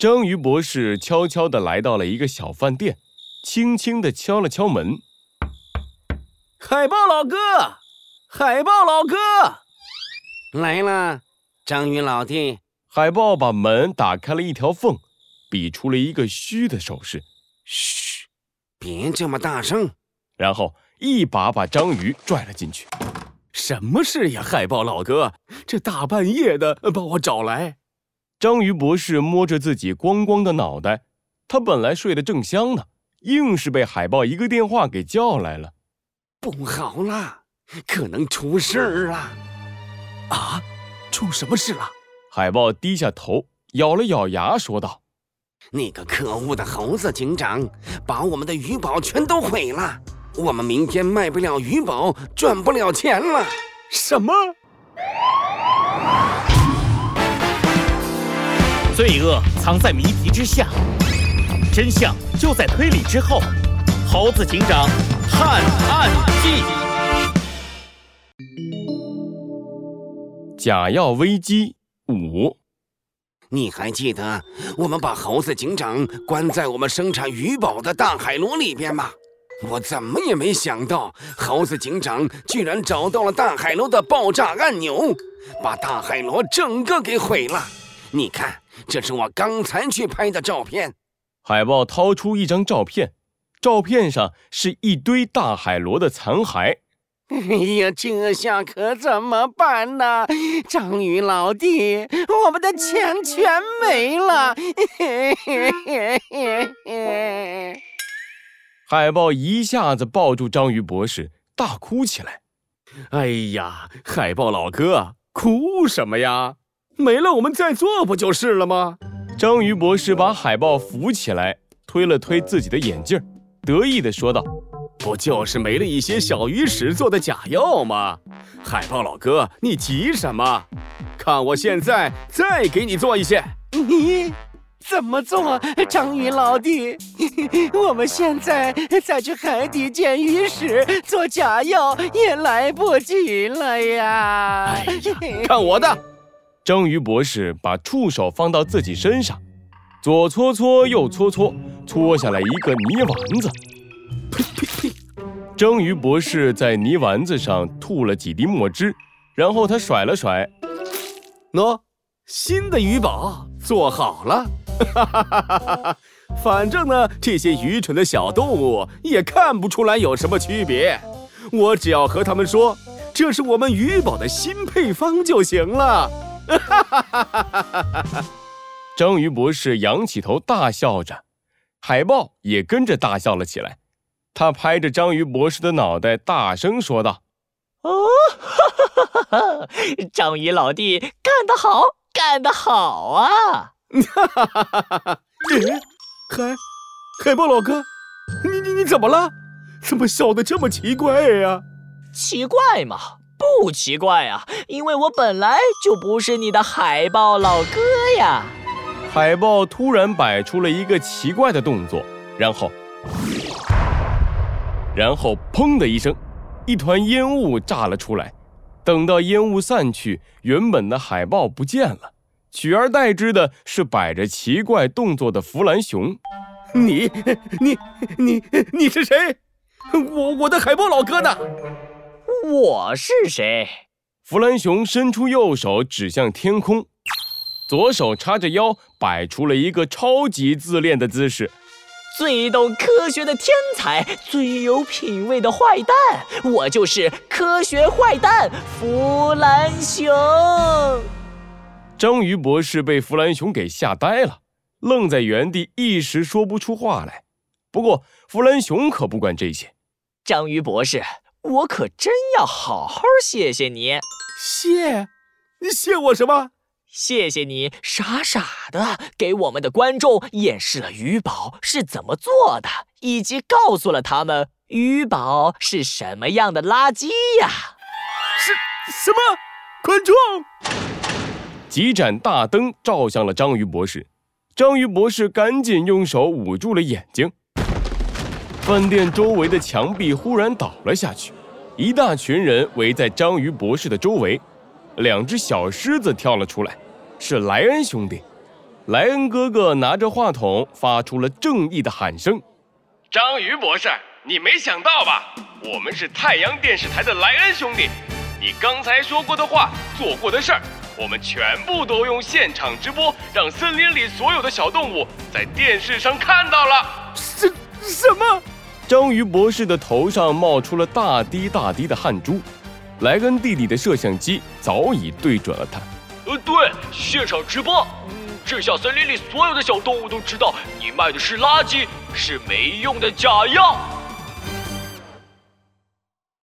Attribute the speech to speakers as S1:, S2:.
S1: 章鱼博士悄悄地来到了一个小饭店，轻轻地敲了敲门。
S2: 海豹老哥，海豹老哥，
S3: 来了，章鱼老弟。
S1: 海豹把门打开了一条缝，比出了一个嘘的手势。
S3: 嘘，别这么大声。
S1: 然后一把把章鱼拽了进去。
S2: 什么事呀，海豹老哥？这大半夜的把我找来。
S1: 章鱼博士摸着自己光光的脑袋，他本来睡得正香呢，硬是被海豹一个电话给叫来了。
S3: 不好了，可能出事儿了！
S2: 啊，出什么事了？
S1: 海豹低下头，咬了咬牙，说道：“
S3: 那个可恶的猴子警长，把我们的鱼宝全都毁了，我们明天卖不了鱼宝，赚不了钱了。”
S2: 什么？
S4: 罪恶藏在谜题之下，真相就在推理之后。猴子警长探案记：
S1: 假药危机五。
S3: 你还记得我们把猴子警长关在我们生产鱼宝的大海螺里边吗？我怎么也没想到，猴子警长居然找到了大海螺的爆炸按钮，把大海螺整个给毁了。你看。这是我刚才去拍的照片。
S1: 海豹掏出一张照片，照片上是一堆大海螺的残骸。
S3: 哎呀，这下可怎么办呢？章鱼老弟，我们的钱全没了！
S1: 海豹一下子抱住章鱼博士，大哭起来。
S2: 哎呀，海豹老哥，哭什么呀？没了，我们再做不就是了吗？
S1: 章鱼博士把海豹扶起来，推了推自己的眼镜，得意地说道：“
S2: 不就是没了一些小鱼屎做的假药吗？海豹老哥，你急什么？看我现在再给你做一些。
S3: 你怎么做？章鱼老弟，我们现在再去海底捡鱼屎做假药也来不及了呀！
S2: 哎呀，看我的！”
S1: 章鱼博士把触手放到自己身上，左搓搓，右搓搓，搓下来一个泥丸子。呸呸呸！章鱼博士在泥丸子上吐了几滴墨汁，然后他甩了甩，
S2: 喏，新的鱼宝做好了。哈哈哈哈哈哈！反正呢，这些愚蠢的小动物也看不出来有什么区别。我只要和他们说，这是我们鱼宝的新配方就行了。哈哈哈哈哈哈！
S1: 章鱼博士仰起头大笑着，海豹也跟着大笑了起来。他拍着章鱼博士的脑袋，大声说道：“
S5: 哦，哈哈哈哈！哈章鱼老弟干得好，干得好啊！”哈哈哈
S2: 哈哈哈！海海豹老哥，你你你怎么了？怎么笑得这么奇怪呀？
S5: 奇怪嘛！不奇怪啊，因为我本来就不是你的海豹老哥呀。
S1: 海豹突然摆出了一个奇怪的动作，然后，然后砰的一声，一团烟雾炸了出来。等到烟雾散去，原本的海豹不见了，取而代之的是摆着奇怪动作的弗兰熊。
S2: 你你你你是谁？我我的海豹老哥呢？
S5: 我是谁？
S1: 弗兰熊伸出右手指向天空，左手叉着腰，摆出了一个超级自恋的姿势。
S5: 最懂科学的天才，最有品味的坏蛋，我就是科学坏蛋弗兰熊。
S1: 章鱼博士被弗兰熊给吓呆了，愣在原地，一时说不出话来。不过弗兰熊可不管这些，
S5: 章鱼博士。我可真要好好谢谢你，
S2: 谢，你谢我什么？
S5: 谢谢你傻傻的给我们的观众演示了鱼宝是怎么做的，以及告诉了他们鱼宝是什么样的垃圾呀！
S2: 什什么？观众？
S1: 几盏大灯照向了章鱼博士，章鱼博士赶紧用手捂住了眼睛。饭店周围的墙壁忽然倒了下去，一大群人围在章鱼博士的周围。两只小狮子跳了出来，是莱恩兄弟。
S6: 莱恩哥哥拿着话筒，发出了正义的喊声：“
S1: 章鱼博士，你没想到吧？我们是太阳电视台的莱恩兄弟，你刚才说过的话、做过的事儿，我们全部都用现场直播，让森林里所有的小动物在电视上看到了。
S2: 什什么？
S6: 章鱼博士的头上冒出了大滴大滴的汗珠。莱恩弟弟的摄像机早已对准了他。
S1: 呃，对，现场直播，嗯，这下森林里所有的小动物都知道你卖的是垃圾，是没用的假药。